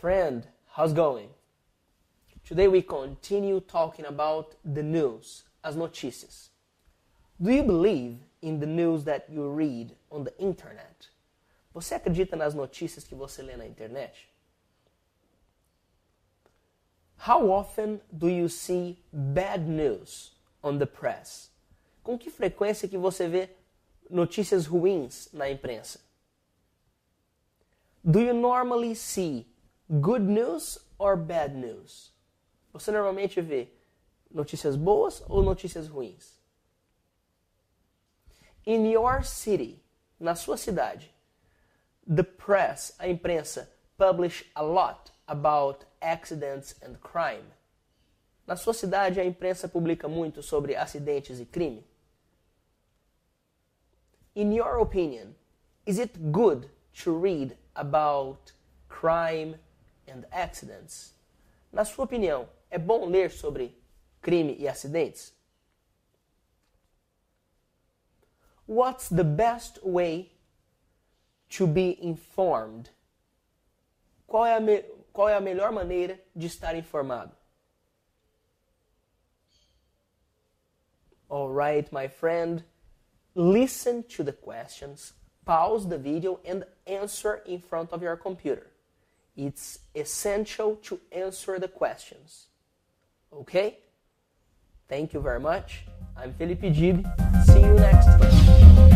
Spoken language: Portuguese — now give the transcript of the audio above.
friend, how's going? Today we continue talking about the news, as notícias. Do you believe in the news that you read on the internet? Você acredita nas notícias que você lê na internet? How often do you see bad news on the press? Com que frequência que você vê notícias ruins na imprensa? Do you normally see good news or bad news? Você normalmente vê notícias boas ou notícias ruins? In your city, na sua cidade, the press, a imprensa, publish a lot about accidents and crime. Na sua cidade, a imprensa publica muito sobre acidentes e crime? In your opinion, is it good to read about crime and accidents? Na sua opinião, é bom ler sobre crime e acidentes? What's the best way to be informed? Qual é a, me qual é a melhor maneira de estar informado? Alright, my friend, listen to the questions, pause the video, and answer in front of your computer. It's essential to answer the questions. Okay? Thank you very much. I'm Felipe Dib. See you next time.